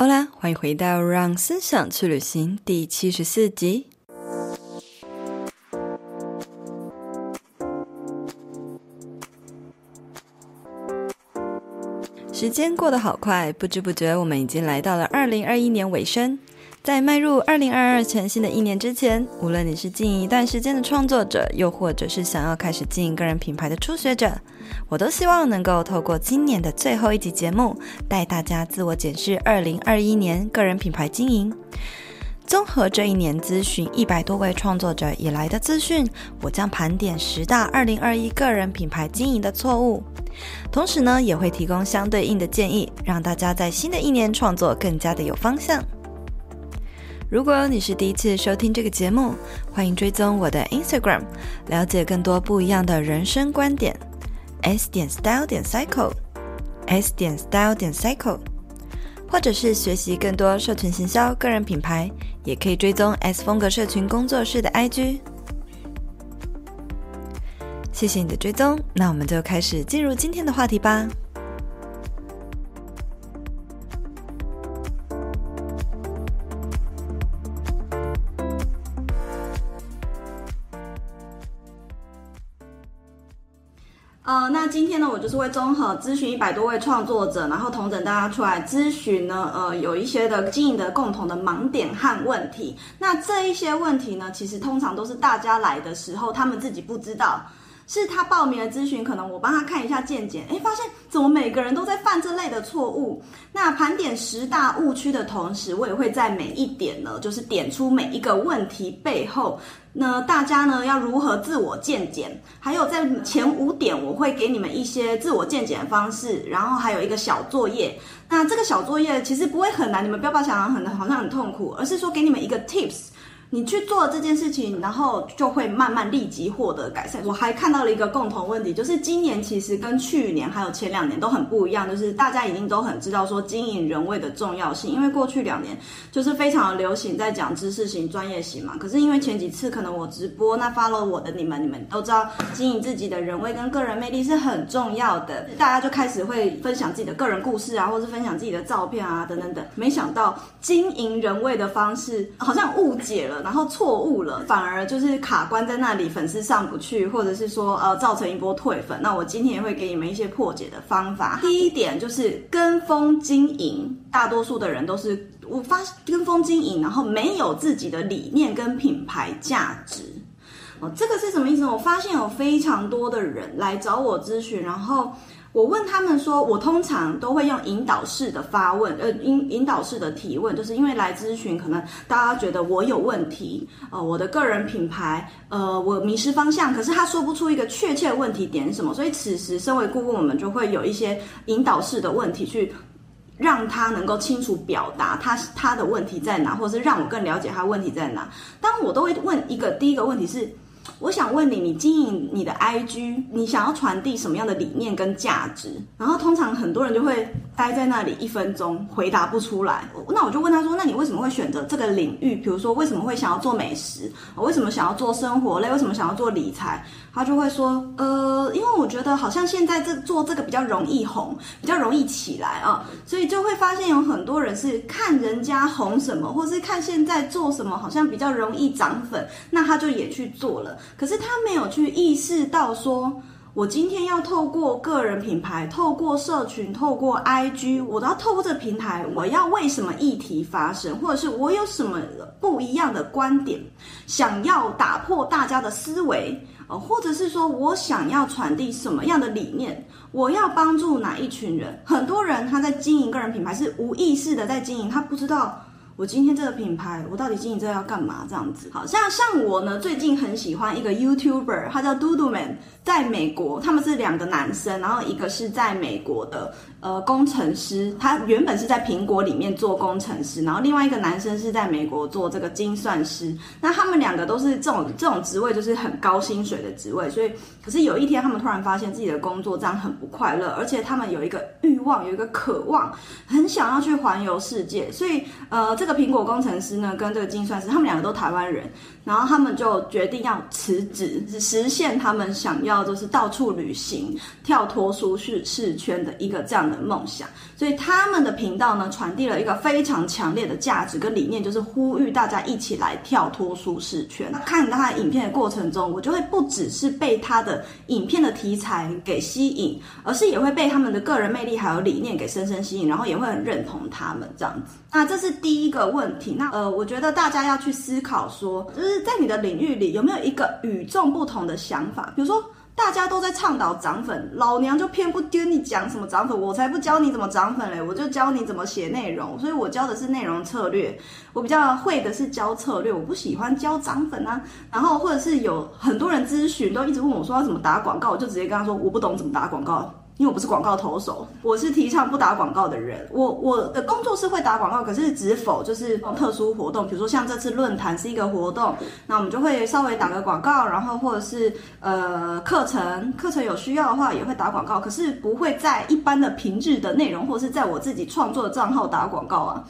欧啦，欢迎回到《让思想去旅行》第七十四集。时间过得好快，不知不觉我们已经来到了二零二一年尾声。在迈入二零二二全新的一年之前，无论你是经营一段时间的创作者，又或者是想要开始经营个人品牌的初学者，我都希望能够透过今年的最后一集节目，带大家自我检视二零二一年个人品牌经营。综合这一年咨询一百多位创作者以来的资讯，我将盘点十大二零二一个人品牌经营的错误。同时呢，也会提供相对应的建议，让大家在新的一年创作更加的有方向。如果你是第一次收听这个节目，欢迎追踪我的 Instagram，了解更多不一样的人生观点。S 点 Style 点 Cycle，S 点 Style 点 Cycle，或者是学习更多社群行销、个人品牌，也可以追踪 S 风格社群工作室的 IG。谢谢你的追踪，那我们就开始进入今天的话题吧。呃，那今天呢，我就是会综合咨询一百多位创作者，然后同整大家出来咨询呢，呃，有一些的经营的共同的盲点和问题。那这一些问题呢，其实通常都是大家来的时候，他们自己不知道。是他报名了咨询，可能我帮他看一下健检，诶，发现怎么每个人都在犯这类的错误。那盘点十大误区的同时，我也会在每一点呢，就是点出每一个问题背后，那大家呢要如何自我健检，还有在前五点我会给你们一些自我健检的方式，然后还有一个小作业。那这个小作业其实不会很难，你们不要把想象很好像很痛苦，而是说给你们一个 tips。你去做这件事情，然后就会慢慢立即获得改善。我还看到了一个共同问题，就是今年其实跟去年还有前两年都很不一样，就是大家已经都很知道说经营人味的重要性，因为过去两年就是非常流行在讲知识型、专业型嘛。可是因为前几次可能我直播，那 follow 我的你们，你们都知道经营自己的人味跟个人魅力是很重要的，大家就开始会分享自己的个人故事啊，或是分享自己的照片啊，等等等。没想到经营人味的方式好像误解了。然后错误了，反而就是卡关在那里，粉丝上不去，或者是说呃造成一波退粉。那我今天也会给你们一些破解的方法。第一点就是跟风经营，大多数的人都是我发跟风经营，然后没有自己的理念跟品牌价值。哦，这个是什么意思呢？我发现有非常多的人来找我咨询，然后。我问他们说，我通常都会用引导式的发问，呃，引引导式的提问，就是因为来咨询，可能大家觉得我有问题，呃，我的个人品牌，呃，我迷失方向，可是他说不出一个确切问题点什么，所以此时身为顾问，我们就会有一些引导式的问题，去让他能够清楚表达他他的问题在哪，或者是让我更了解他问题在哪。当我都会问一个第一个问题是。我想问你，你经营你的 IG，你想要传递什么样的理念跟价值？然后通常很多人就会待在那里一分钟，回答不出来。那我就问他说：“那你为什么会选择这个领域？比如说，为什么会想要做美食？为什么想要做生活类？为什么想要做理财？”他就会说：“呃，因为我觉得好像现在这做这个比较容易红，比较容易起来啊，所以就会发现有很多人是看人家红什么，或是看现在做什么好像比较容易涨粉，那他就也去做了。”可是他没有去意识到说，我今天要透过个人品牌，透过社群，透过 IG，我都要透过这个平台，我要为什么议题发声，或者是我有什么不一样的观点，想要打破大家的思维，哦，或者是说我想要传递什么样的理念，我要帮助哪一群人？很多人他在经营个人品牌是无意识的在经营，他不知道。我今天这个品牌，我到底经营这个要干嘛？这样子，好像像我呢，最近很喜欢一个 YouTuber，他叫 Doodleman，在美国，他们是两个男生，然后一个是在美国的呃工程师，他原本是在苹果里面做工程师，然后另外一个男生是在美国做这个精算师，那他们两个都是这种这种职位，就是很高薪水的职位，所以可是有一天他们突然发现自己的工作这样很不快乐，而且他们有一个欲望，有一个渴望，很想要去环游世界，所以呃这。个苹果工程师呢，跟这个精算师，他们两个都台湾人，然后他们就决定要辞职，实现他们想要就是到处旅行、跳脱舒适圈的一个这样的梦想。所以他们的频道呢，传递了一个非常强烈的价值跟理念，就是呼吁大家一起来跳脱舒适圈。那看到他的影片的过程中，我就会不只是被他的影片的题材给吸引，而是也会被他们的个人魅力还有理念给深深吸引，然后也会很认同他们这样子。那这是第一个问题。那呃，我觉得大家要去思考说，就是在你的领域里有没有一个与众不同的想法，比如说。大家都在倡导涨粉，老娘就偏不跟你讲什么涨粉，我才不教你怎么涨粉嘞，我就教你怎么写内容，所以我教的是内容策略，我比较会的是教策略，我不喜欢教涨粉啊。然后或者是有很多人咨询，都一直问我说要怎么打广告，我就直接跟他说我不懂怎么打广告。因为我不是广告投手，我是提倡不打广告的人。我我的工作是会打广告，可是只否就是特殊活动，比如说像这次论坛是一个活动，那我们就会稍微打个广告，然后或者是呃课程课程有需要的话也会打广告，可是不会在一般的平日的内容或者是在我自己创作的账号打广告啊。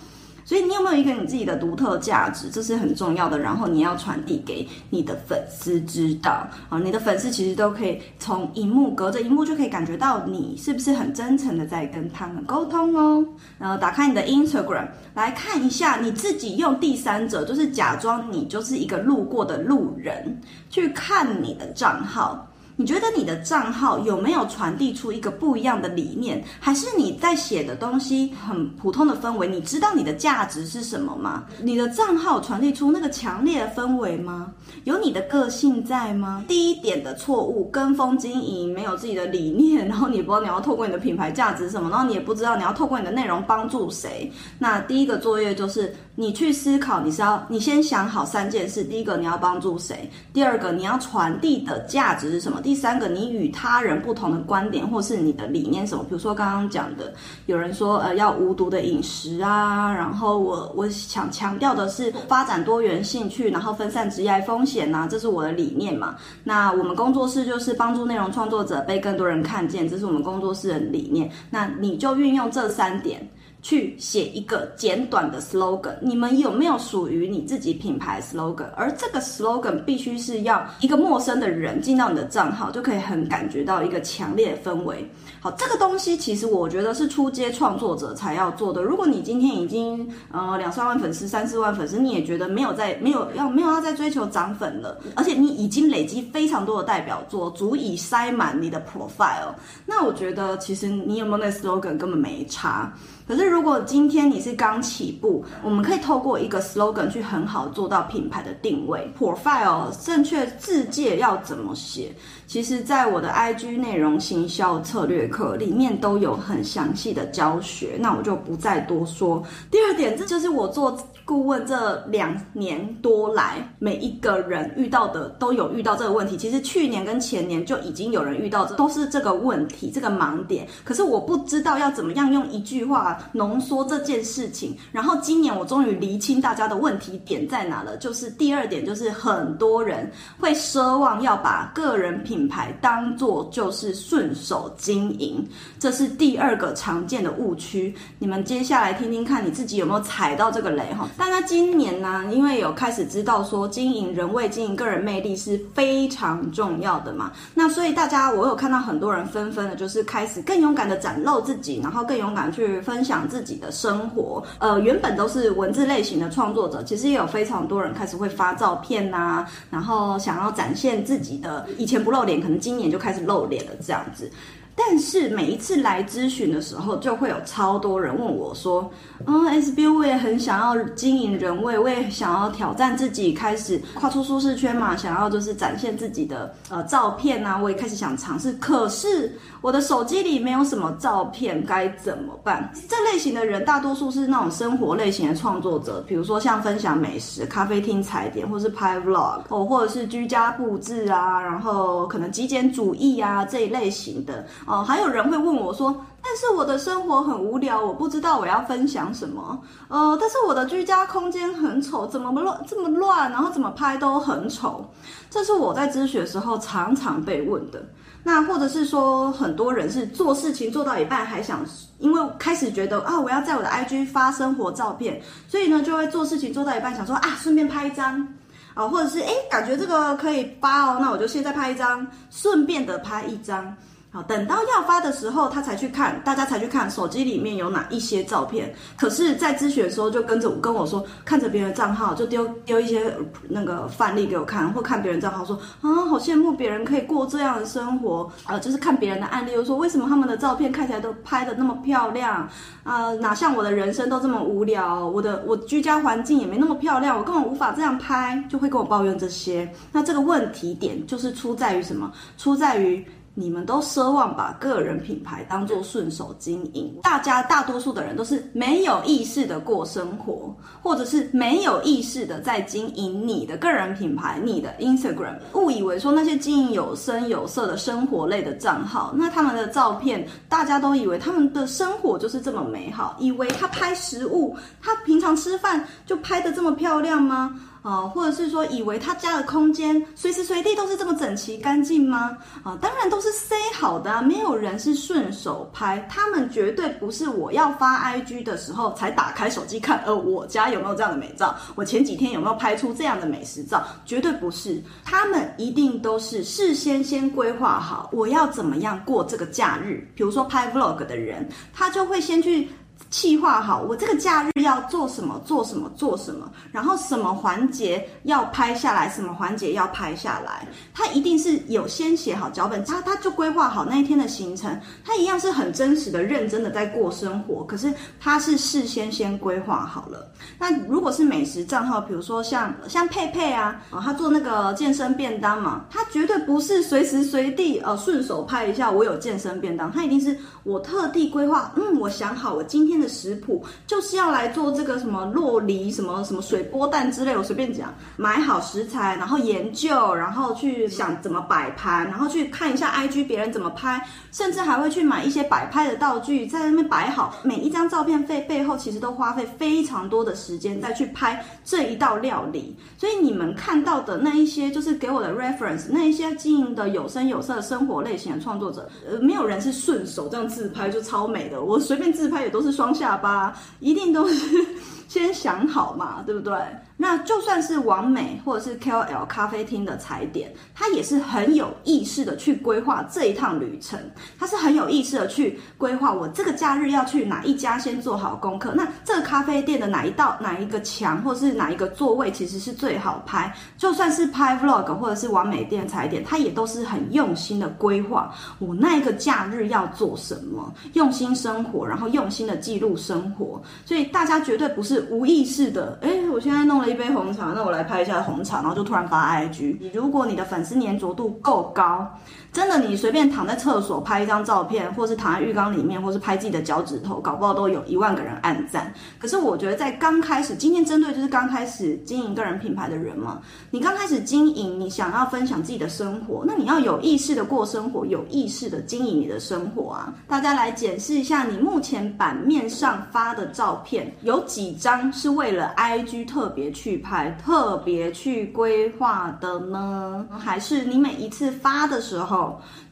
所以你有没有一个你自己的独特价值，这是很重要的。然后你要传递给你的粉丝知道啊，你的粉丝其实都可以从荧幕隔着荧幕就可以感觉到你是不是很真诚的在跟他们沟通哦。然后打开你的 Instagram 来看一下，你自己用第三者，就是假装你就是一个路过的路人去看你的账号。你觉得你的账号有没有传递出一个不一样的理念？还是你在写的东西很普通的氛围？你知道你的价值是什么吗？你的账号传递出那个强烈的氛围吗？有你的个性在吗？第一点的错误，跟风经营，没有自己的理念，然后你不知道你要透过你的品牌价值什么，然后你也不知道你要透过你的内容帮助谁。那第一个作业就是你去思考，你是要你先想好三件事：第一个你要帮助谁？第二个你要传递的价值是什么？第三个，你与他人不同的观点，或是你的理念什么？比如说刚刚讲的，有人说呃要无毒的饮食啊，然后我我想强调的是发展多元兴趣，然后分散职业风险呐，这是我的理念嘛。那我们工作室就是帮助内容创作者被更多人看见，这是我们工作室的理念。那你就运用这三点。去写一个简短的 slogan，你们有没有属于你自己品牌 slogan？而这个 slogan 必须是要一个陌生的人进到你的账号，就可以很感觉到一个强烈氛围。好，这个东西其实我觉得是初阶创作者才要做的。如果你今天已经呃两三万粉丝、三四万粉丝，你也觉得没有在没有要没有要再追求涨粉了，而且你已经累积非常多的代表作，足以塞满你的 profile，那我觉得其实你有没有那 slogan 根本没差。可是，如果今天你是刚起步，我们可以透过一个 slogan 去很好做到品牌的定位。Profile 正确字界要怎么写？其实，在我的 IG 内容行销策略课里面都有很详细的教学，那我就不再多说。第二点，这就是我做顾问这两年多来，每一个人遇到的都有遇到这个问题。其实去年跟前年就已经有人遇到这，都是这个问题，这个盲点。可是我不知道要怎么样用一句话浓缩这件事情。然后今年我终于厘清大家的问题点在哪了，就是第二点，就是很多人会奢望要把个人品。品牌当做就是顺手经营，这是第二个常见的误区。你们接下来听听看，你自己有没有踩到这个雷哈？大家今年呢，因为有开始知道说经营人味、经营个人魅力是非常重要的嘛，那所以大家我有看到很多人纷纷的，就是开始更勇敢的展露自己，然后更勇敢去分享自己的生活。呃，原本都是文字类型的创作者，其实也有非常多人开始会发照片呐、然后想要展现自己的以前不露脸，可能今年就开始露脸了，这样子。但是每一次来咨询的时候，就会有超多人问我说：“嗯，SB 我也很想要经营人味，我也想要挑战自己，开始跨出舒适圈嘛，想要就是展现自己的呃照片啊，我也开始想尝试。可是我的手机里没有什么照片，该怎么办？”这类型的人大多数是那种生活类型的创作者，比如说像分享美食、咖啡厅踩点，或是拍 vlog 哦，或者是居家布置啊，然后可能极简主义啊这一类型的。哦，还有人会问我说，但是我的生活很无聊，我不知道我要分享什么。呃，但是我的居家空间很丑，怎么乱这么乱，然后怎么拍都很丑。这是我在咨询的时候常常被问的。那或者是说，很多人是做事情做到一半，还想因为开始觉得啊，我要在我的 IG 发生活照片，所以呢就会做事情做到一半，想说啊，顺便拍一张啊，或者是哎，感觉这个可以发哦，那我就现在拍一张，顺便的拍一张。好，等到要发的时候，他才去看，大家才去看手机里面有哪一些照片。可是，在咨询的时候，就跟着跟我说，看着别人账号，就丢丢一些那个范例给我看，或看别人账号说啊，好羡慕别人可以过这样的生活。呃，就是看别人的案例，又说为什么他们的照片看起来都拍得那么漂亮啊？哪像我的人生都这么无聊，我的我居家环境也没那么漂亮，我根本无法这样拍，就会跟我抱怨这些。那这个问题点就是出在于什么？出在于。你们都奢望把个人品牌当做顺手经营，大家大多数的人都是没有意识的过生活，或者是没有意识的在经营你的个人品牌，你的 Instagram，误以为说那些经营有声有色的生活类的账号，那他们的照片，大家都以为他们的生活就是这么美好，以为他拍食物，他平常吃饭就拍得这么漂亮吗？啊，或者是说，以为他家的空间随时随地都是这么整齐干净吗？啊，当然都是塞好的啊，没有人是顺手拍，他们绝对不是我要发 IG 的时候才打开手机看，呃，我家有没有这样的美照？我前几天有没有拍出这样的美食照？绝对不是，他们一定都是事先先规划好我要怎么样过这个假日。比如说拍 Vlog 的人，他就会先去。计划好，我这个假日要做什么，做什么，做什么，然后什么环节要拍下来，什么环节要拍下来，他一定是有先写好脚本，他他就规划好那一天的行程，他一样是很真实的、认真的在过生活，可是他是事先先规划好了。那如果是美食账号，比如说像像佩佩啊，啊，他做那个健身便当嘛，他绝对不是随时随地呃顺手拍一下我有健身便当，他一定是我特地规划，嗯，我想好我今天的食谱就是要来做这个什么洛梨什么什么水波蛋之类，我随便讲，买好食材，然后研究，然后去想怎么摆盘，然后去看一下 IG 别人怎么拍，甚至还会去买一些摆拍的道具，在那边摆好，每一张照片背背后其实都花费非常多的时间再去拍这一道料理。所以你们看到的那一些就是给我的 reference，那一些经营的有声有色的生活类型的创作者，呃，没有人是顺手这样自拍就超美的，我随便自拍也都是双。下巴一定都是先想好嘛，对不对？那就算是完美或者是 KOL 咖啡厅的踩点，他也是很有意识的去规划这一趟旅程，他是很有意识的去规划我这个假日要去哪一家，先做好功课。那这个咖啡店的哪一道、哪一个墙，或是哪一个座位，其实是最好拍。就算是拍 Vlog 或者是完美店踩点，他也都是很用心的规划我那一个假日要做什么，用心生活，然后用心的记录生活。所以大家绝对不是无意识的，哎，我现在弄了。一杯红茶，那我来拍一下红茶，然后就突然发 IG。如果你的粉丝粘着度够高，真的，你随便躺在厕所拍一张照片，或是躺在浴缸里面，或是拍自己的脚趾头，搞不好都有一万个人按赞。可是我觉得，在刚开始，今天针对就是刚开始经营个人品牌的人嘛，你刚开始经营，你想要分享自己的生活，那你要有意识的过生活，有意识的经营你的生活啊。大家来检视一下，你目前版面上发的照片，有几张是为了 IG 特别去拍、特别去规划的呢？还是你每一次发的时候，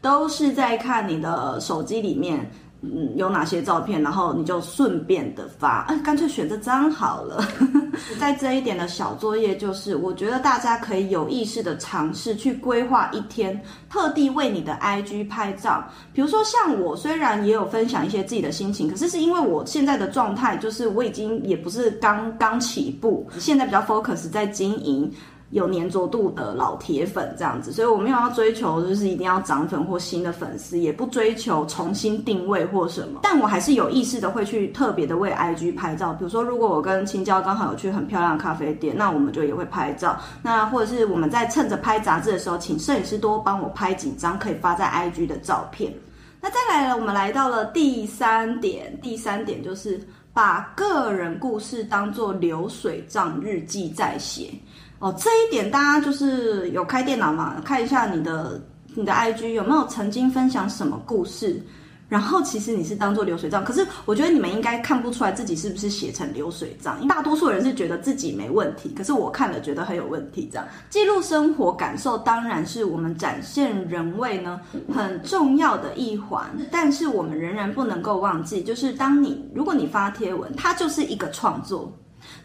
都是在看你的手机里面，嗯，有哪些照片，然后你就顺便的发，哎，干脆选这张好了。在这一点的小作业就是，我觉得大家可以有意识的尝试去规划一天，特地为你的 IG 拍照。比如说像我，虽然也有分享一些自己的心情，可是是因为我现在的状态就是我已经也不是刚刚起步，现在比较 focus 在经营。有粘着度的老铁粉这样子，所以我没有要追求就是一定要涨粉或新的粉丝，也不追求重新定位或什么，但我还是有意识的会去特别的为 IG 拍照。比如说，如果我跟青椒刚好有去很漂亮的咖啡店，那我们就也会拍照。那或者是我们在趁着拍杂志的时候，请摄影师多帮我拍几张可以发在 IG 的照片。那再来了，我们来到了第三点，第三点就是把个人故事当做流水账日记在写。哦，这一点大家就是有开电脑嘛，看一下你的你的 IG 有没有曾经分享什么故事？然后其实你是当做流水账，可是我觉得你们应该看不出来自己是不是写成流水账，因为大多数人是觉得自己没问题，可是我看了觉得很有问题。这样记录生活感受当然是我们展现人味呢很重要的一环，但是我们仍然不能够忘记，就是当你如果你发贴文，它就是一个创作。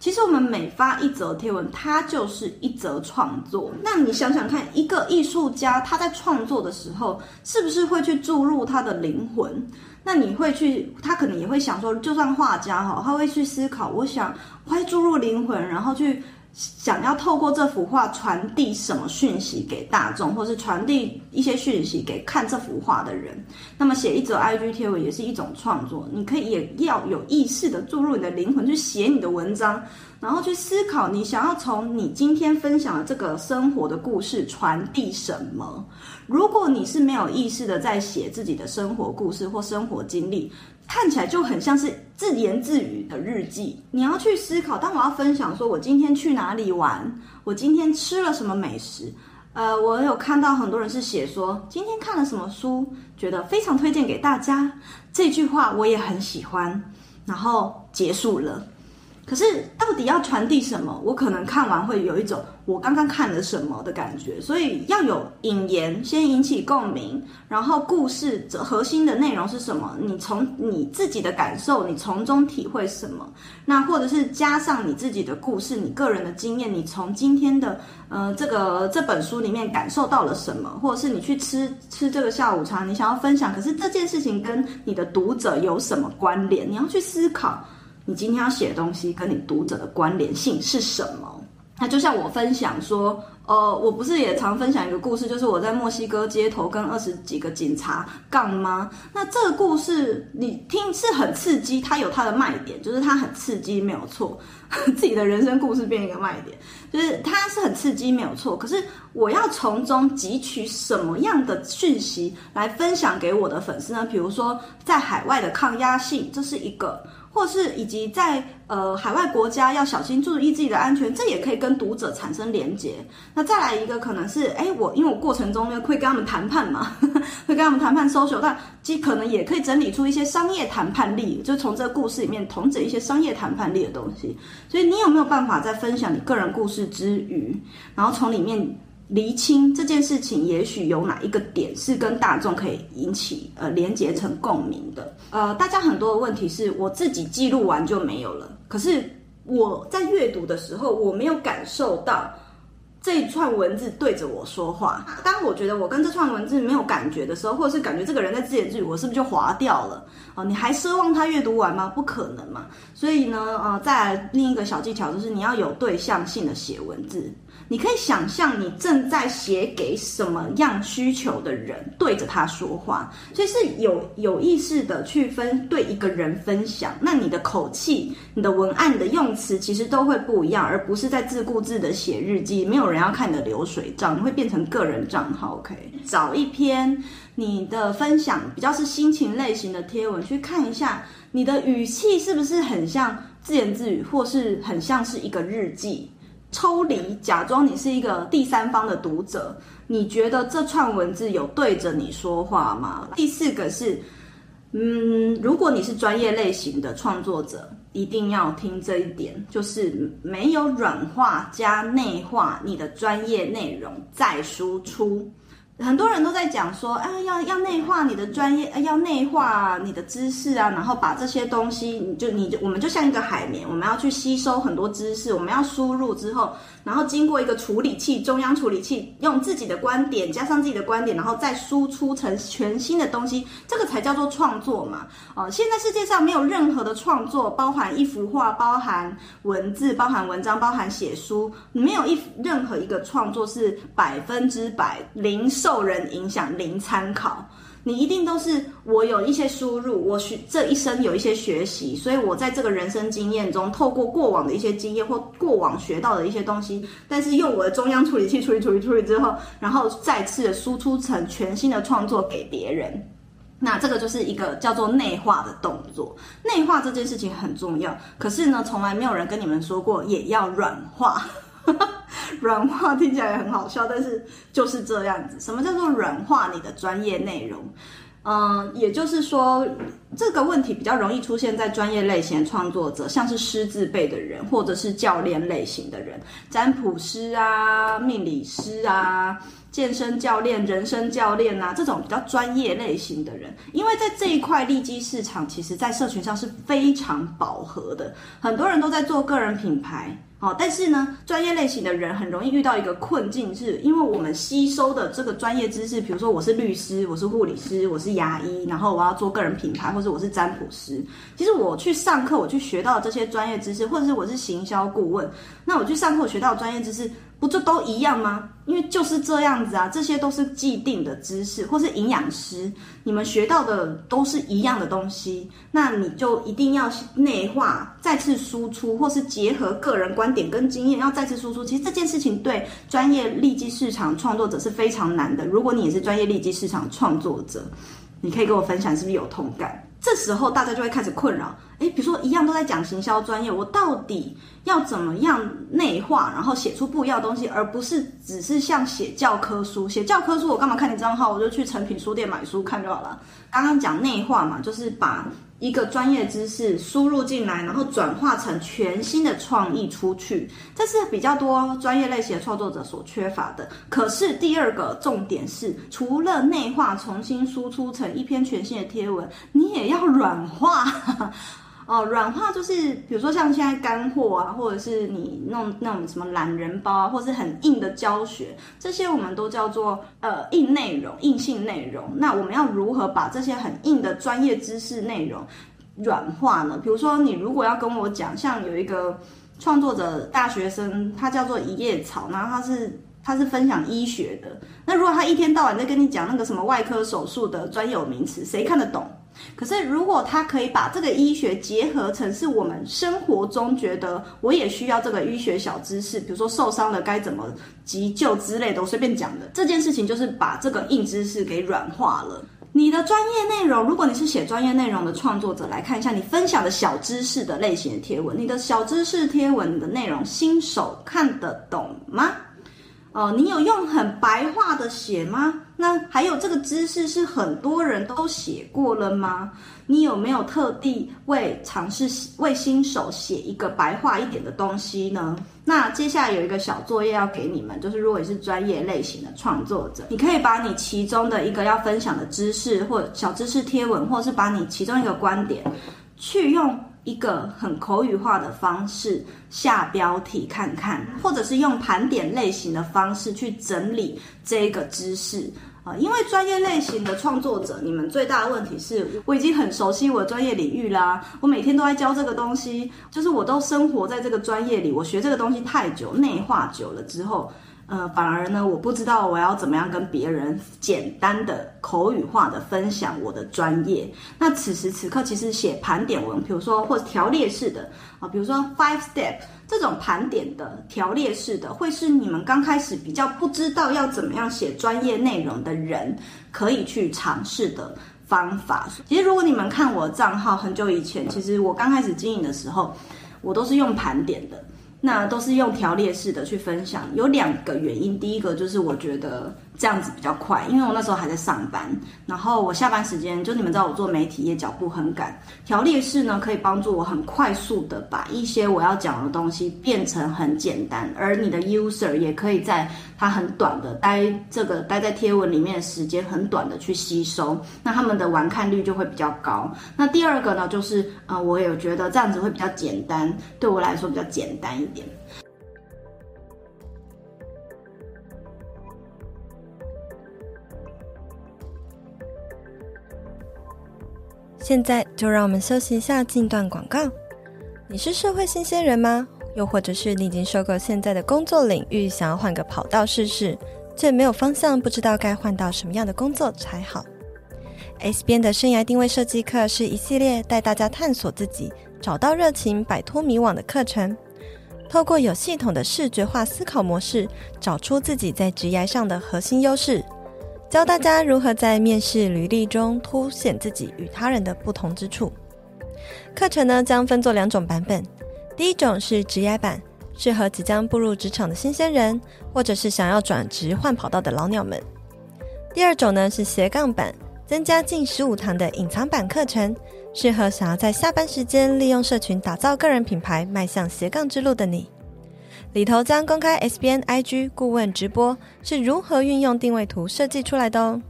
其实我们每发一则贴文，它就是一则创作。那你想想看，一个艺术家他在创作的时候，是不是会去注入他的灵魂？那你会去，他可能也会想说，就算画家哈，他会去思考，我想我会注入灵魂，然后去。想要透过这幅画传递什么讯息给大众，或是传递一些讯息给看这幅画的人，那么写一则 IG 贴文也是一种创作。你可以也要有意识的注入你的灵魂去写你的文章，然后去思考你想要从你今天分享的这个生活的故事传递什么。如果你是没有意识的在写自己的生活故事或生活经历，看起来就很像是自言自语的日记。你要去思考，当我要分享说我今天去哪里玩，我今天吃了什么美食。呃，我有看到很多人是写说今天看了什么书，觉得非常推荐给大家。这句话我也很喜欢，然后结束了。可是到底要传递什么？我可能看完会有一种我刚刚看了什么？的感觉，所以要有引言，先引起共鸣，然后故事核心的内容是什么？你从你自己的感受，你从中体会什么？那或者是加上你自己的故事，你个人的经验，你从今天的呃这个这本书里面感受到了什么？或者是你去吃吃这个下午茶，你想要分享，可是这件事情跟你的读者有什么？关联？你要去思考。你今天要写的东西跟你读者的关联性是什么？那就像我分享说，呃，我不是也常分享一个故事，就是我在墨西哥街头跟二十几个警察杠吗？那这个故事你听是很刺激，它有它的卖点，就是它很刺激，没有错。自己的人生故事变一个卖点，就是它是很刺激，没有错。可是我要从中汲取什么样的讯息来分享给我的粉丝呢？比如说在海外的抗压性，这是一个。或是以及在呃海外国家要小心注意自己的安全，这也可以跟读者产生连结。那再来一个可能是，哎，我因为我过程中呢会跟他们谈判嘛，会跟他们谈判 social，但即可能也可以整理出一些商业谈判力，就从这个故事里面同整一些商业谈判力的东西。所以你有没有办法在分享你个人故事之余，然后从里面。厘清这件事情，也许有哪一个点是跟大众可以引起呃连结成共鸣的。呃，大家很多的问题是我自己记录完就没有了，可是我在阅读的时候，我没有感受到这一串文字对着我说话。当我觉得我跟这串文字没有感觉的时候，或者是感觉这个人在自言自语，我是不是就划掉了？哦、你还奢望他阅读完吗？不可能嘛。所以呢，呃，再来另一个小技巧就是你要有对象性的写文字。你可以想象你正在写给什么样需求的人，对着他说话，所以是有有意识的去分对一个人分享。那你的口气、你的文案、你的用词其实都会不一样，而不是在自顾自的写日记。没有人要看你的流水账，你会变成个人账号。OK，找一篇你的分享比较是心情类型的贴文，去看一下你的语气是不是很像自言自语，或是很像是一个日记。抽离，假装你是一个第三方的读者，你觉得这串文字有对着你说话吗？第四个是，嗯，如果你是专业类型的创作者，一定要听这一点，就是没有软化加内化你的专业内容再输出。很多人都在讲说，啊，要要内化你的专业，要内化你的知识啊，然后把这些东西，你就你就我们就像一个海绵，我们要去吸收很多知识，我们要输入之后。然后经过一个处理器，中央处理器用自己的观点加上自己的观点，然后再输出成全新的东西，这个才叫做创作嘛。哦，现在世界上没有任何的创作，包含一幅画，包含文字，包含文章，包含写书，没有一任何一个创作是百分之百零受人影响、零参考。你一定都是我有一些输入，我学这一生有一些学习，所以我在这个人生经验中，透过过往的一些经验或过往学到的一些东西，但是用我的中央处理器处理处理处理之后，然后再次的输出成全新的创作给别人，那这个就是一个叫做内化的动作。内化这件事情很重要，可是呢，从来没有人跟你们说过也要软化。软化听起来很好笑，但是就是这样子。什么叫做软化你的专业内容？嗯，也就是说，这个问题比较容易出现在专业类型的创作者，像是师字辈的人，或者是教练类型的人，占卜师啊、命理师啊、健身教练、人生教练啊，这种比较专业类型的人，因为在这一块利基市场，其实在社群上是非常饱和的，很多人都在做个人品牌。哦，但是呢，专业类型的人很容易遇到一个困境，是因为我们吸收的这个专业知识，比如说我是律师，我是护理师，我是牙医，然后我要做个人品牌，或者我是占卜师。其实我去上课，我去学到这些专业知识，或者是我是行销顾问，那我去上课，学到专业知识。不就都一样吗？因为就是这样子啊，这些都是既定的知识，或是营养师，你们学到的都是一样的东西，那你就一定要内化，再次输出，或是结合个人观点跟经验，要再次输出。其实这件事情对专业利基市场创作者是非常难的。如果你也是专业利基市场创作者，你可以跟我分享，是不是有同感？这时候大家就会开始困扰，诶，比如说一样都在讲行销专业，我到底要怎么样内化，然后写出不一样的东西，而不是只是像写教科书。写教科书我干嘛看你账号？我就去诚品书店买书看就好了。刚刚讲内化嘛，就是把。一个专业知识输入进来，然后转化成全新的创意出去，这是比较多专业类型的创作者所缺乏的。可是第二个重点是，除了内化，重新输出成一篇全新的贴文，你也要软化。哦，软化就是比如说像现在干货啊，或者是你弄那种什么懒人包啊，或是很硬的教学，这些我们都叫做呃硬内容、硬性内容。那我们要如何把这些很硬的专业知识内容软化呢？比如说你如果要跟我讲，像有一个创作者大学生，他叫做一叶草，然后他是他是分享医学的。那如果他一天到晚在跟你讲那个什么外科手术的专有名词，谁看得懂？可是，如果他可以把这个医学结合成是我们生活中觉得我也需要这个医学小知识，比如说受伤了该怎么急救之类的，我随便讲的这件事情，就是把这个硬知识给软化了。你的专业内容，如果你是写专业内容的创作者，来看一下你分享的小知识的类型的贴文，你的小知识贴文的内容，新手看得懂吗？哦，你有用很白话的写吗？那还有这个知识是很多人都写过了吗？你有没有特地为尝试为新手写一个白话一点的东西呢？那接下来有一个小作业要给你们，就是如果你是专业类型的创作者，你可以把你其中的一个要分享的知识或小知识贴文，或者是把你其中一个观点去用。一个很口语化的方式下标题看看，或者是用盘点类型的方式去整理这个知识啊。因为专业类型的创作者，你们最大的问题是，我已经很熟悉我的专业领域啦，我每天都在教这个东西，就是我都生活在这个专业里，我学这个东西太久，内化久了之后。呃，反而呢，我不知道我要怎么样跟别人简单的口语化的分享我的专业。那此时此刻，其实写盘点文，比如说或者条列式的啊，比如说 five step 这种盘点的条列式的，会是你们刚开始比较不知道要怎么样写专业内容的人可以去尝试的方法。其实，如果你们看我的账号很久以前，其实我刚开始经营的时候，我都是用盘点的。那都是用条列式的去分享，有两个原因。第一个就是我觉得这样子比较快，因为我那时候还在上班，然后我下班时间就你们知道我做媒体也脚步很赶，条列式呢可以帮助我很快速的把一些我要讲的东西变成很简单，而你的 user 也可以在他很短的待这个待在贴文里面的时间很短的去吸收，那他们的完看率就会比较高。那第二个呢就是、呃，我也觉得这样子会比较简单，对我来说比较简单一点。现在就让我们休息一下，进段广告。你是社会新鲜人吗？又或者是你已经受够现在的工作领域，想要换个跑道试试，却没有方向，不知道该换到什么样的工作才好？S 编的生涯定位设计课是一系列带大家探索自己、找到热情、摆脱迷惘的课程。透过有系统的视觉化思考模式，找出自己在职业上的核心优势。教大家如何在面试履历中凸显自己与他人的不同之处。课程呢将分作两种版本，第一种是职涯版，适合即将步入职场的新鲜人，或者是想要转职换跑道的老鸟们。第二种呢是斜杠版，增加近十五堂的隐藏版课程，适合想要在下班时间利用社群打造个人品牌，迈向斜杠之路的你。里头将公开 SBN IG 顾问直播是如何运用定位图设计出来的哦。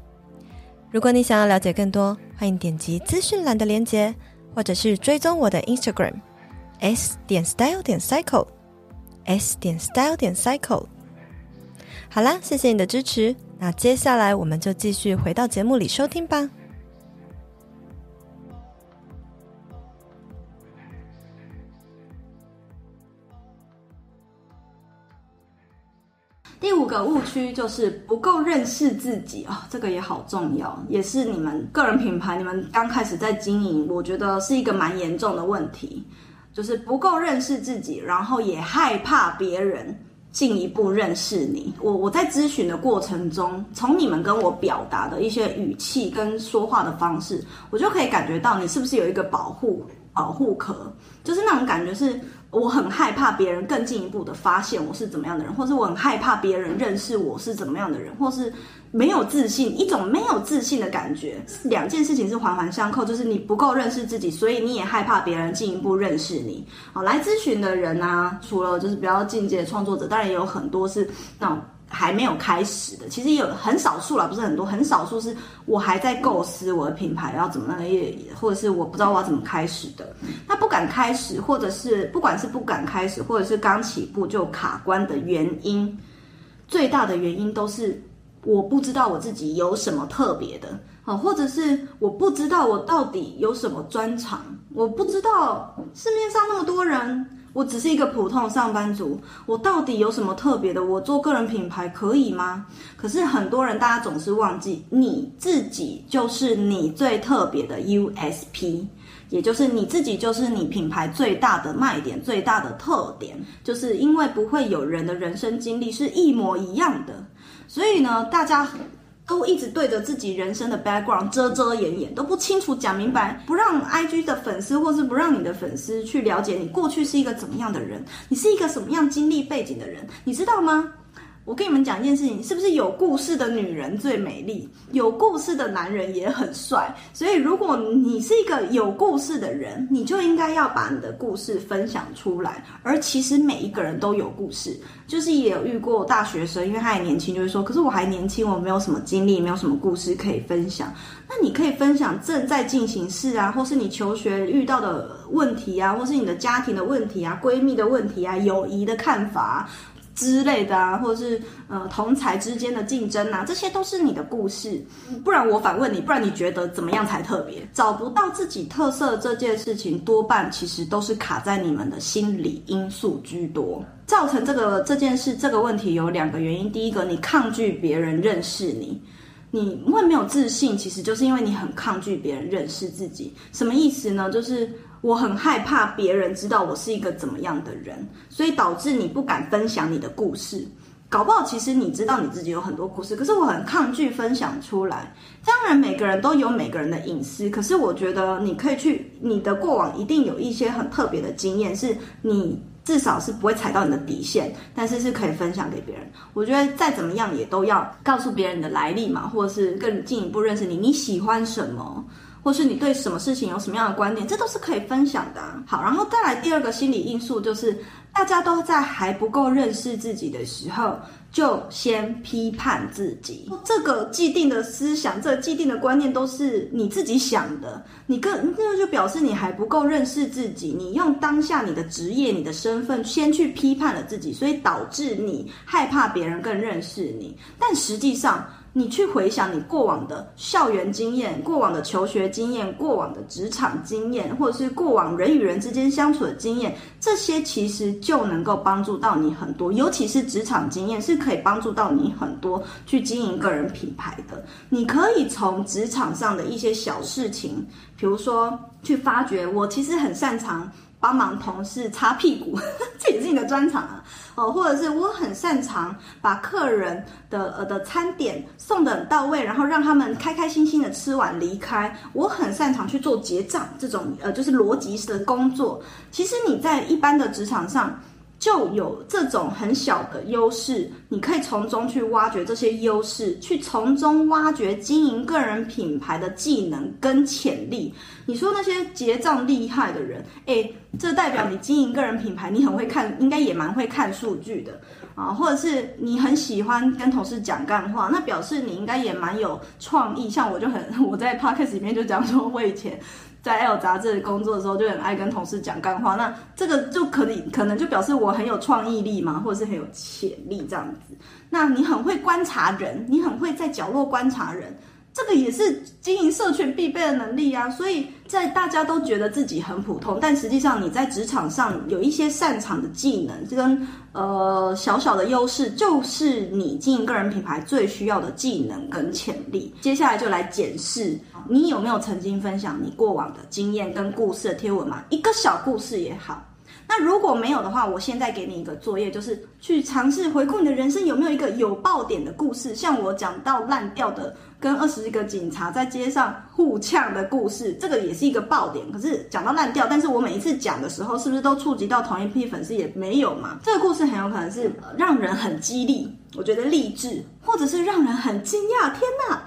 如果你想要了解更多，欢迎点击资讯栏的链接，或者是追踪我的 Instagram s 点 style 点 cycle s 点 style 点 cycle。好啦，谢谢你的支持。那接下来我们就继续回到节目里收听吧。第五个误区就是不够认识自己啊、哦，这个也好重要，也是你们个人品牌，你们刚开始在经营，我觉得是一个蛮严重的问题，就是不够认识自己，然后也害怕别人进一步认识你。我我在咨询的过程中，从你们跟我表达的一些语气跟说话的方式，我就可以感觉到你是不是有一个保护保护壳，就是那种感觉是。我很害怕别人更进一步的发现我是怎么样的人，或是我很害怕别人认识我是怎么样的人，或是没有自信，一种没有自信的感觉。两件事情是环环相扣，就是你不够认识自己，所以你也害怕别人进一步认识你。好，来咨询的人啊，除了就是比较进阶的创作者，当然也有很多是那种。还没有开始的，其实有很少数啦，不是很多，很少数是我还在构思我的品牌要怎么样，也或者是我不知道我要怎么开始的。那不敢开始，或者是不管是不敢开始，或者是刚起步就卡关的原因，最大的原因都是我不知道我自己有什么特别的，好，或者是我不知道我到底有什么专长，我不知道市面上那么多人。我只是一个普通的上班族，我到底有什么特别的？我做个人品牌可以吗？可是很多人，大家总是忘记，你自己就是你最特别的 USP，也就是你自己就是你品牌最大的卖点、最大的特点，就是因为不会有人的人生经历是一模一样的，所以呢，大家。都一直对着自己人生的 background 遮遮掩掩，都不清楚讲明白，不让 IG 的粉丝，或是不让你的粉丝去了解你过去是一个怎么样的人，你是一个什么样经历背景的人，你知道吗？我跟你们讲一件事情，是不是有故事的女人最美丽？有故事的男人也很帅。所以，如果你是一个有故事的人，你就应该要把你的故事分享出来。而其实每一个人都有故事，就是也有遇过大学生，因为他还年轻，就会说：“可是我还年轻，我没有什么经历，没有什么故事可以分享。”那你可以分享正在进行式啊，或是你求学遇到的问题啊，或是你的家庭的问题啊、闺蜜的问题啊、友谊的看法。之类的啊，或者是呃同才之间的竞争啊，这些都是你的故事。不然我反问你，不然你觉得怎么样才特别？找不到自己特色这件事情，多半其实都是卡在你们的心理因素居多。造成这个这件事这个问题有两个原因。第一个，你抗拒别人认识你，你会没有自信，其实就是因为你很抗拒别人认识自己。什么意思呢？就是。我很害怕别人知道我是一个怎么样的人，所以导致你不敢分享你的故事。搞不好其实你知道你自己有很多故事，可是我很抗拒分享出来。当然每个人都有每个人的隐私，可是我觉得你可以去，你的过往一定有一些很特别的经验，是你至少是不会踩到你的底线，但是是可以分享给别人。我觉得再怎么样也都要告诉别人的来历嘛，或者是更进一步认识你，你喜欢什么。或是你对什么事情有什么样的观点，这都是可以分享的。好，然后再来第二个心理因素，就是大家都在还不够认识自己的时候，就先批判自己。这个既定的思想，这个既定的观念都是你自己想的。你更这个就表示你还不够认识自己。你用当下你的职业、你的身份先去批判了自己，所以导致你害怕别人更认识你。但实际上，你去回想你过往的校园经验、过往的求学经验、过往的职场经验，或者是过往人与人之间相处的经验，这些其实就能够帮助到你很多。尤其是职场经验，是可以帮助到你很多去经营个人品牌的。你可以从职场上的一些小事情，比如说去发掘，我其实很擅长。帮忙同事擦屁股，这也是你的专长啊！哦，或者是我很擅长把客人的呃的餐点送的很到位，然后让他们开开心心的吃完离开。我很擅长去做结账这种呃就是逻辑式的工作。其实你在一般的职场上，就有这种很小的优势，你可以从中去挖掘这些优势，去从中挖掘经营个人品牌的技能跟潜力。你说那些结账厉害的人，诶，这代表你经营个人品牌，你很会看，应该也蛮会看数据的啊，或者是你很喜欢跟同事讲干话，那表示你应该也蛮有创意。像我就很，我在 podcast 里面就讲说，我以前。在 L 杂志工作的时候，就很爱跟同事讲干话。那这个就可能可能就表示我很有创意力嘛，或者是很有潜力这样子。那你很会观察人，你很会在角落观察人。这个也是经营社群必备的能力啊，所以在大家都觉得自己很普通，但实际上你在职场上有一些擅长的技能，这跟呃小小的优势，就是你经营个人品牌最需要的技能跟潜力。接下来就来检视你有没有曾经分享你过往的经验跟故事的贴文嘛，一个小故事也好。那如果没有的话，我现在给你一个作业，就是去尝试回顾你的人生有没有一个有爆点的故事，像我讲到烂掉的跟二十个警察在街上互呛的故事，这个也是一个爆点。可是讲到烂掉，但是我每一次讲的时候，是不是都触及到同一批粉丝？也没有嘛。这个故事很有可能是让人很激励，我觉得励志，或者是让人很惊讶。天哪，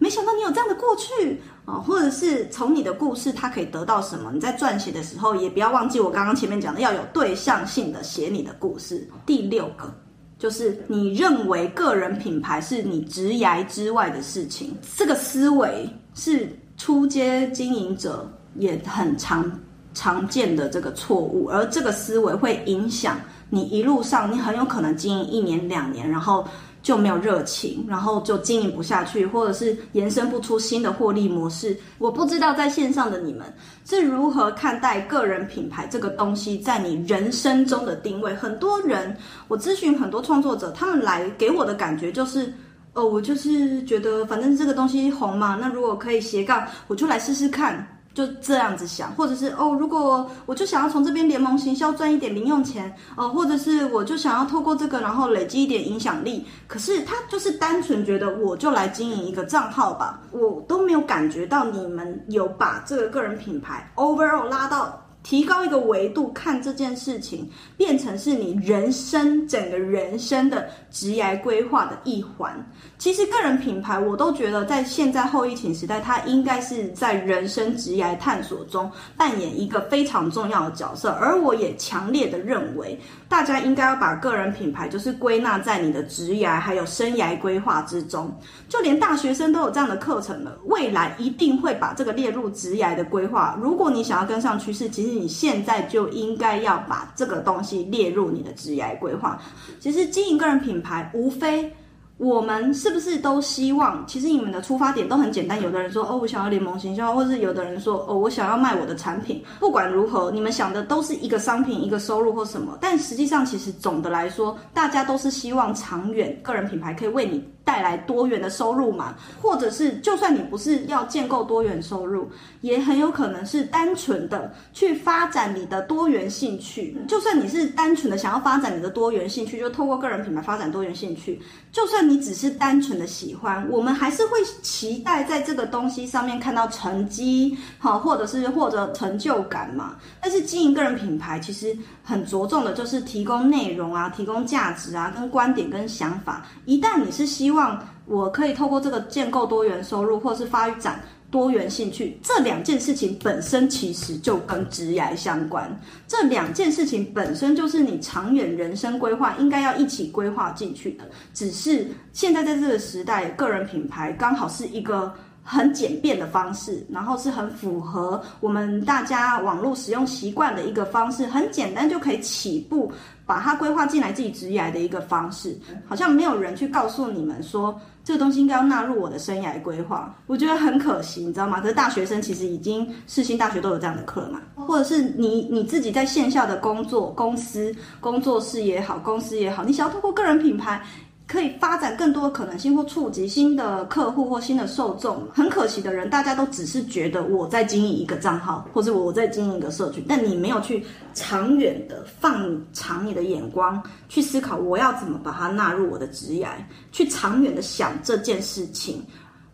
没想到你有这样的过去。或者是从你的故事，他可以得到什么？你在撰写的时候，也不要忘记我刚刚前面讲的，要有对象性的写你的故事。第六个就是你认为个人品牌是你职涯之外的事情，这个思维是初阶经营者也很常常见的这个错误，而这个思维会影响你一路上，你很有可能经营一年两年，然后。就没有热情，然后就经营不下去，或者是延伸不出新的获利模式。我不知道在线上的你们是如何看待个人品牌这个东西在你人生中的定位。很多人，我咨询很多创作者，他们来给我的感觉就是，哦，我就是觉得反正这个东西红嘛，那如果可以斜杠，我就来试试看。就这样子想，或者是哦，如果我就想要从这边联盟行销赚一点零用钱哦，或者是我就想要透过这个，然后累积一点影响力。可是他就是单纯觉得我就来经营一个账号吧，我都没有感觉到你们有把这个个人品牌 overall 拉到。提高一个维度看这件事情，变成是你人生整个人生的职业规划的一环。其实个人品牌，我都觉得在现在后疫情时代，它应该是在人生职业探索中扮演一个非常重要的角色。而我也强烈的认为，大家应该要把个人品牌就是归纳在你的职业还有生涯规划之中。就连大学生都有这样的课程了，未来一定会把这个列入职业的规划。如果你想要跟上趋势，其实。你现在就应该要把这个东西列入你的职业规划。其实经营个人品牌，无非我们是不是都希望？其实你们的出发点都很简单。有的人说：“哦，我想要联盟行销。”或者是有的人说：“哦，我想要卖我的产品。”不管如何，你们想的都是一个商品、一个收入或什么。但实际上，其实总的来说，大家都是希望长远个人品牌可以为你。带来多元的收入嘛，或者是就算你不是要建构多元收入，也很有可能是单纯的去发展你的多元兴趣。就算你是单纯的想要发展你的多元兴趣，就透过个人品牌发展多元兴趣。就算你只是单纯的喜欢，我们还是会期待在这个东西上面看到成绩，好，或者是获得成就感嘛。但是经营个人品牌其实很着重的就是提供内容啊，提供价值啊，跟观点跟想法。一旦你是希望望我可以透过这个建构多元收入，或是发展多元兴趣，这两件事情本身其实就跟职涯相关。这两件事情本身就是你长远人生规划应该要一起规划进去的。只是现在在这个时代，个人品牌刚好是一个很简便的方式，然后是很符合我们大家网络使用习惯的一个方式，很简单就可以起步。把它规划进来自己职业的一个方式，好像没有人去告诉你们说这个东西应该要纳入我的生涯规划，我觉得很可惜，你知道吗？可是大学生其实已经世新大学都有这样的课嘛，或者是你你自己在线下的工作公司工作室也好，公司也好，你想要通过个人品牌。可以发展更多的可能性，或触及新的客户或新的受众。很可惜的人，大家都只是觉得我在经营一个账号，或者我在经营一个社群，但你没有去长远的放长你的眼光去思考，我要怎么把它纳入我的职涯，去长远的想这件事情。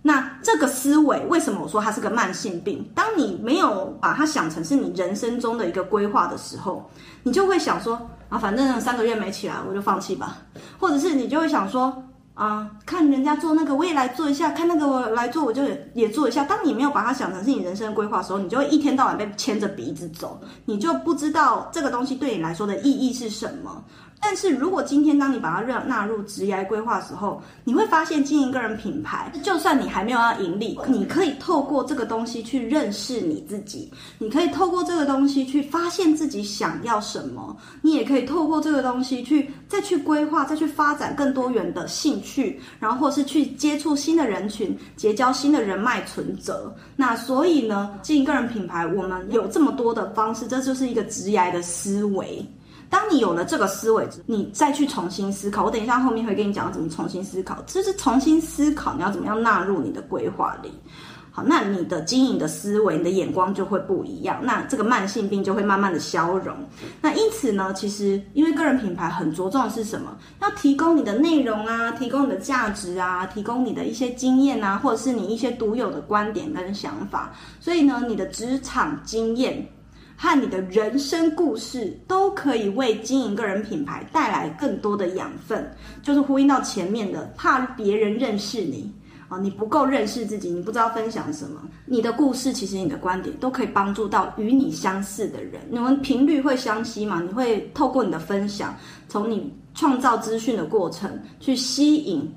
那这个思维为什么我说它是个慢性病？当你没有把它想成是你人生中的一个规划的时候，你就会想说啊，反正三个月没起来，我就放弃吧。或者是你就会想说。啊，看人家做那个，我也来做一下；看那个，我来做，我就也做一下。当你没有把它想成是你人生的规划的时候，你就会一天到晚被牵着鼻子走，你就不知道这个东西对你来说的意义是什么。但是如果今天当你把它纳纳入职业规划的时候，你会发现经营个人品牌，就算你还没有要盈利，你可以透过这个东西去认识你自己，你可以透过这个东西去发现自己想要什么，你也可以透过这个东西去再去规划，再去发展更多元的兴趣，然后或是去接触新的人群，结交新的人脉存折。那所以呢，经营个人品牌，我们有这么多的方式，这就是一个职业的思维。当你有了这个思维，你再去重新思考。我等一下后面会跟你讲怎么重新思考，就是重新思考你要怎么样纳入你的规划里。好，那你的经营的思维、你的眼光就会不一样，那这个慢性病就会慢慢的消融。那因此呢，其实因为个人品牌很着重的是什么？要提供你的内容啊，提供你的价值啊，提供你的一些经验啊，或者是你一些独有的观点跟想法。所以呢，你的职场经验。和你的人生故事都可以为经营个人品牌带来更多的养分，就是呼应到前面的，怕别人认识你啊，你不够认识自己，你不知道分享什么。你的故事其实你的观点都可以帮助到与你相似的人，你们频率会相吸嘛？你会透过你的分享，从你创造资讯的过程去吸引。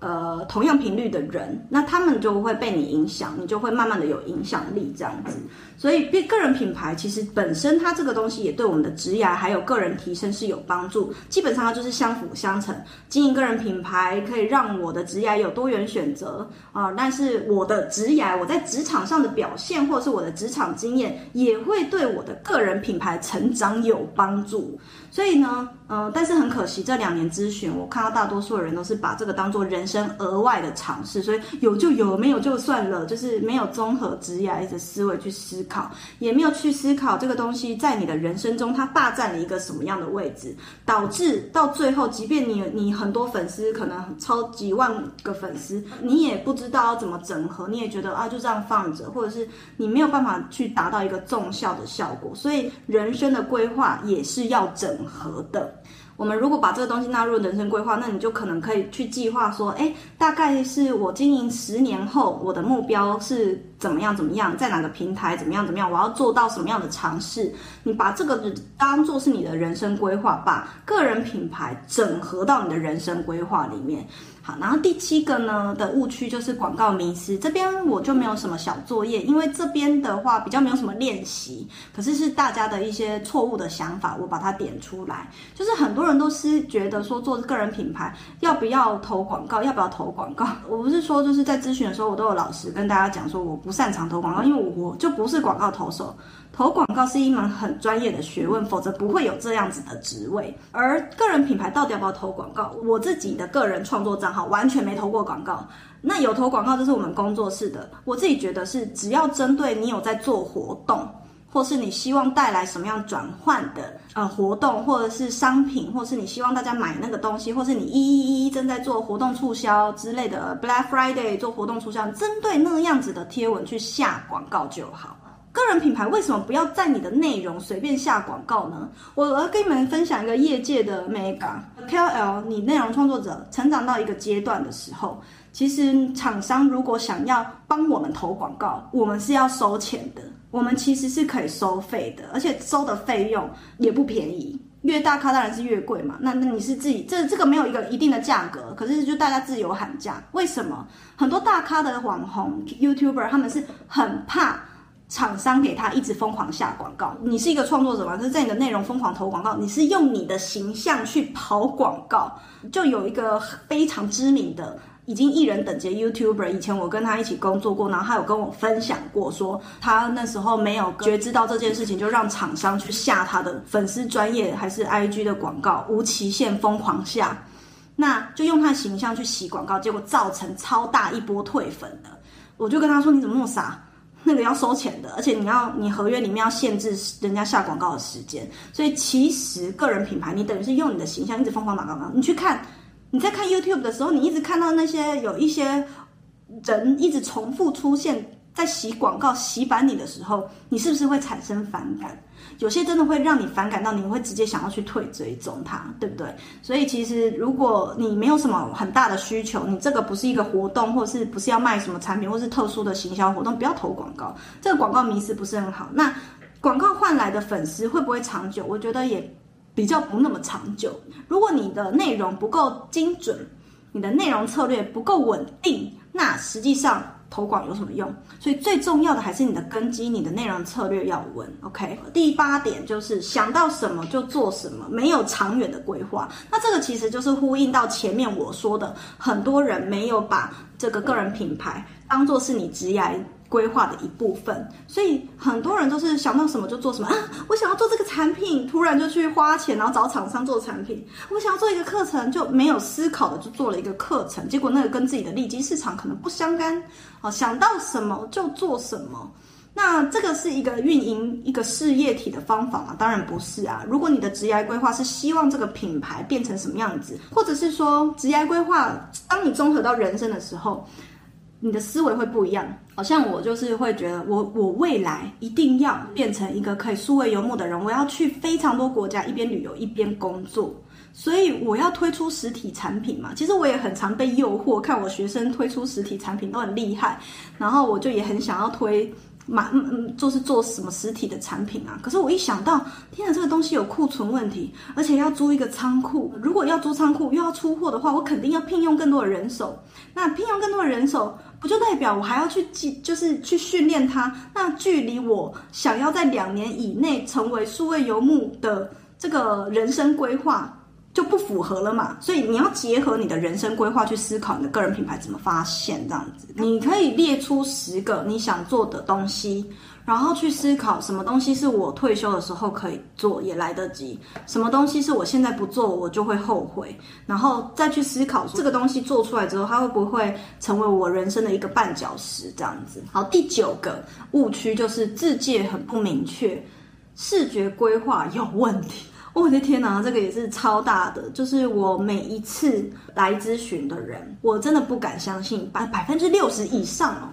呃，同样频率的人，那他们就会被你影响，你就会慢慢的有影响力这样子。所以，个人品牌其实本身它这个东西也对我们的职涯还有个人提升是有帮助。基本上它就是相辅相成。经营个人品牌可以让我的职涯有多元选择啊，但是我的职涯我在职场上的表现或是我的职场经验也会对我的个人品牌成长有帮助。所以呢，呃，但是很可惜，这两年咨询，我看到大多数的人都是把这个当做人生额外的尝试，所以有就有，没有就算了，就是没有综合职业的思维去思考，也没有去思考这个东西在你的人生中它霸占了一个什么样的位置，导致到最后，即便你你很多粉丝，可能超几万个粉丝，你也不知道要怎么整合，你也觉得啊就这样放着，或者是你没有办法去达到一个综效的效果，所以人生的规划也是要整整合的。我们如果把这个东西纳入人生规划，那你就可能可以去计划说，哎，大概是我经营十年后，我的目标是怎么样怎么样，在哪个平台怎么样怎么样，我要做到什么样的尝试？你把这个当做是你的人生规划，把个人品牌整合到你的人生规划里面。好，然后第七个呢的误区就是广告迷失，这边我就没有什么小作业，因为这边的话比较没有什么练习，可是是大家的一些错误的想法，我把它点出来。就是很多人都是觉得说做个人品牌要不要投广告，要不要投广告？我不是说就是在咨询的时候，我都有老实跟大家讲说我不擅长投广告，因为我就不是广告投手。投广告是一门很专业的学问，否则不会有这样子的职位。而个人品牌到底要不要投广告？我自己的个人创作账号完全没投过广告。那有投广告，就是我们工作室的。我自己觉得是，只要针对你有在做活动，或是你希望带来什么样转换的呃活动，或者是商品，或是你希望大家买那个东西，或是你一一一正在做活动促销之类的，Black Friday 做活动促销，针对那样子的贴文去下广告就好。个人品牌为什么不要在你的内容随便下广告呢？我要跟你们分享一个业界的 mega KOL，你内容创作者成长到一个阶段的时候，其实厂商如果想要帮我们投广告，我们是要收钱的。我们其实是可以收费的，而且收的费用也不便宜。越大咖当然是越贵嘛。那那你是自己这这个没有一个一定的价格，可是就大家自由喊价。为什么很多大咖的网红 YouTuber 他们是很怕？厂商给他一直疯狂下广告，你是一个创作者嘛？就是在你的内容疯狂投广告，你是用你的形象去跑广告。就有一个非常知名的，已经艺人等级 YouTuber，以前我跟他一起工作过，然后他有跟我分享过，说他那时候没有觉知到这件事情，就让厂商去下他的粉丝专业还是 IG 的广告，无期限疯狂下，那就用他的形象去洗广告，结果造成超大一波退粉的。我就跟他说：“你怎么那么傻？”那个要收钱的，而且你要你合约里面要限制人家下广告的时间，所以其实个人品牌你等于是用你的形象一直疯狂打广告。你去看你在看 YouTube 的时候，你一直看到那些有一些人一直重复出现在洗广告、洗版你的时候，你是不是会产生反感？有些真的会让你反感到，你会直接想要去退追踪它，对不对？所以其实如果你没有什么很大的需求，你这个不是一个活动，或是不是要卖什么产品，或是特殊的行销活动，不要投广告。这个广告迷失不是很好。那广告换来的粉丝会不会长久？我觉得也比较不那么长久。如果你的内容不够精准，你的内容策略不够稳定，那实际上。投广有什么用？所以最重要的还是你的根基，你的内容策略要稳。OK，第八点就是想到什么就做什么，没有长远的规划。那这个其实就是呼应到前面我说的，很多人没有把这个个人品牌当做是你职业规划的一部分，所以很多人都是想到什么就做什么啊！我想要做这个产品，突然就去花钱，然后找厂商做产品。我想要做一个课程，就没有思考的就做了一个课程，结果那个跟自己的利基市场可能不相干。哦，想到什么就做什么，那这个是一个运营一个事业体的方法吗？当然不是啊！如果你的职业规划是希望这个品牌变成什么样子，或者是说职业规划，当你综合到人生的时候。你的思维会不一样，好像我就是会觉得我，我未来一定要变成一个可以数位游牧的人，我要去非常多国家，一边旅游一边工作，所以我要推出实体产品嘛。其实我也很常被诱惑，看我学生推出实体产品都很厉害，然后我就也很想要推。买嗯嗯，就是做什么实体的产品啊？可是我一想到，天哪，这个东西有库存问题，而且要租一个仓库。如果要租仓库又要出货的话，我肯定要聘用更多的人手。那聘用更多的人手，不就代表我还要去记，就是去训练它？那距离我想要在两年以内成为数位游牧的这个人生规划，就不符合了嘛，所以你要结合你的人生规划去思考你的个人品牌怎么发现这样子。你可以列出十个你想做的东西，然后去思考什么东西是我退休的时候可以做也来得及，什么东西是我现在不做我就会后悔，然后再去思考这个东西做出来之后它会不会成为我人生的一个绊脚石这样子。好，第九个误区就是自介很不明确，视觉规划有问题。我的天哪，这个也是超大的。就是我每一次来咨询的人，我真的不敢相信，百百分之六十以上哦，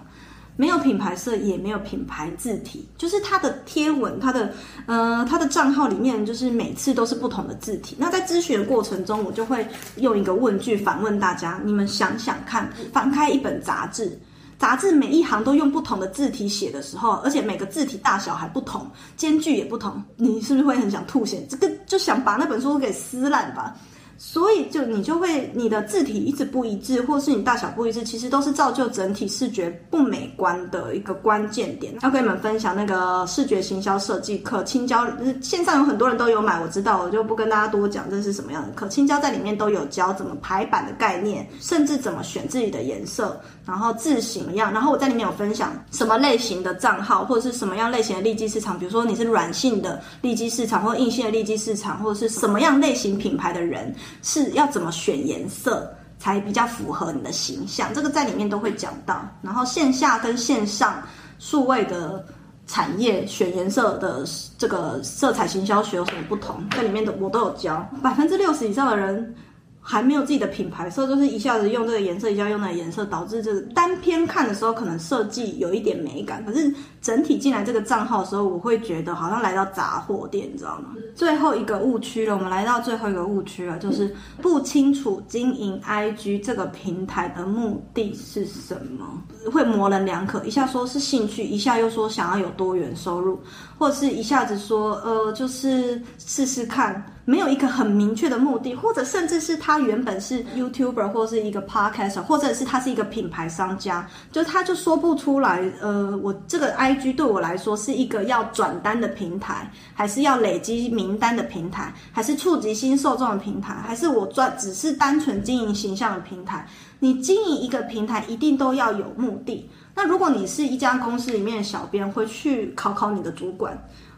没有品牌色，也没有品牌字体，就是他的贴文，他的呃，他的账号里面，就是每次都是不同的字体。那在咨询的过程中，我就会用一个问句反问大家：你们想想看，翻开一本杂志。杂志每一行都用不同的字体写的时候，而且每个字体大小还不同，间距也不同，你是不是会很想吐血？这个就想把那本书给撕烂吧。所以就你就会你的字体一直不一致，或是你大小不一致，其实都是造就整体视觉不美观的一个关键点。要跟你们分享那个视觉行销设计课，青椒线上有很多人都有买，我知道，我就不跟大家多讲这是什么样的课。青椒在里面都有教怎么排版的概念，甚至怎么选自己的颜色，然后字型一样。然后我在里面有分享什么类型的账号，或者是什么样类型的利基市场，比如说你是软性的利基市场，或硬性的利基市场，或者是什么样类型品牌的人。是要怎么选颜色才比较符合你的形象？这个在里面都会讲到。然后线下跟线上数位的产业选颜色的这个色彩行销学有什么不同？在里面的我都有教。百分之六十以上的人。还没有自己的品牌，所以就是一下子用这个颜色，一下用那个颜色，导致就是单篇看的时候可能设计有一点美感，可是整体进来这个账号的时候，我会觉得好像来到杂货店，你知道吗？最后一个误区了，我们来到最后一个误区了，就是不清楚经营 IG 这个平台的目的是什么，会模棱两可，一下说是兴趣，一下又说想要有多元收入，或者是一下子说呃就是试试看。没有一个很明确的目的，或者甚至是他原本是 YouTuber 或是一个 Podcaster，或者是他是一个品牌商家，就他就说不出来。呃，我这个 IG 对我来说是一个要转单的平台，还是要累积名单的平台，还是触及新受众的平台，还是我专只是单纯经营形象的平台？你经营一个平台一定都要有目的。那如果你是一家公司里面的小编，回去考考你的主管。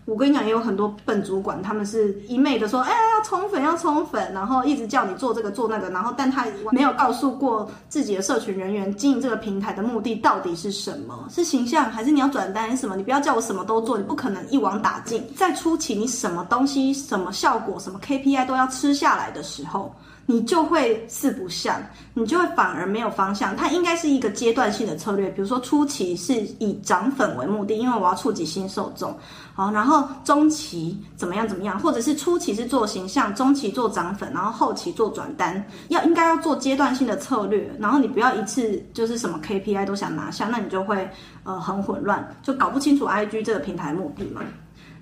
我跟你讲，也有很多笨主管，他们是一昧的说，哎，要冲粉，要冲粉，然后一直叫你做这个做那个，然后但他没有告诉过自己的社群人员经营这个平台的目的到底是什么？是形象，还是你要转单什么？你不要叫我什么都做，你不可能一网打尽。在初期，你什么东西、什么效果、什么 KPI 都要吃下来的时候。你就会四不像，你就会反而没有方向。它应该是一个阶段性的策略，比如说初期是以涨粉为目的，因为我要触及新受众，好，然后中期怎么样怎么样，或者是初期是做形象，中期做涨粉，然后后期做转单，要应该要做阶段性的策略，然后你不要一次就是什么 KPI 都想拿下，那你就会呃很混乱，就搞不清楚 IG 这个平台目的嘛。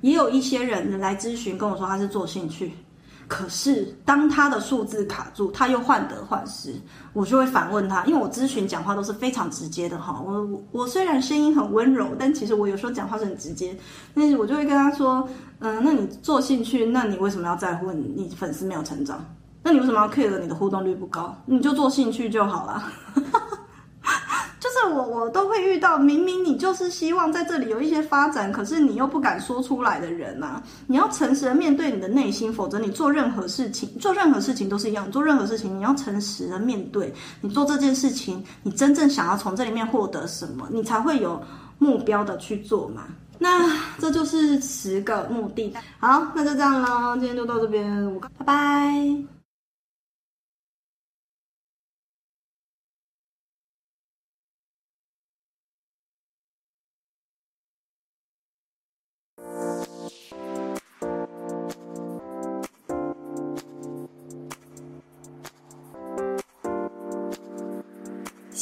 也有一些人来咨询跟我说他是做兴趣。可是，当他的数字卡住，他又患得患失，我就会反问他，因为我咨询讲话都是非常直接的哈。我我虽然声音很温柔，但其实我有时候讲话是很直接。但是我就会跟他说，嗯，那你做兴趣，那你为什么要在乎你粉丝没有成长？那你为什么要 care 你的互动率不高？你就做兴趣就好了。我，我都会遇到，明明你就是希望在这里有一些发展，可是你又不敢说出来的人啊！你要诚实的面对你的内心，否则你做任何事情，做任何事情都是一样。做任何事情，你要诚实的面对，你做这件事情，你真正想要从这里面获得什么，你才会有目标的去做嘛。那这就是十个目的。好，那就这样了，今天就到这边，拜拜。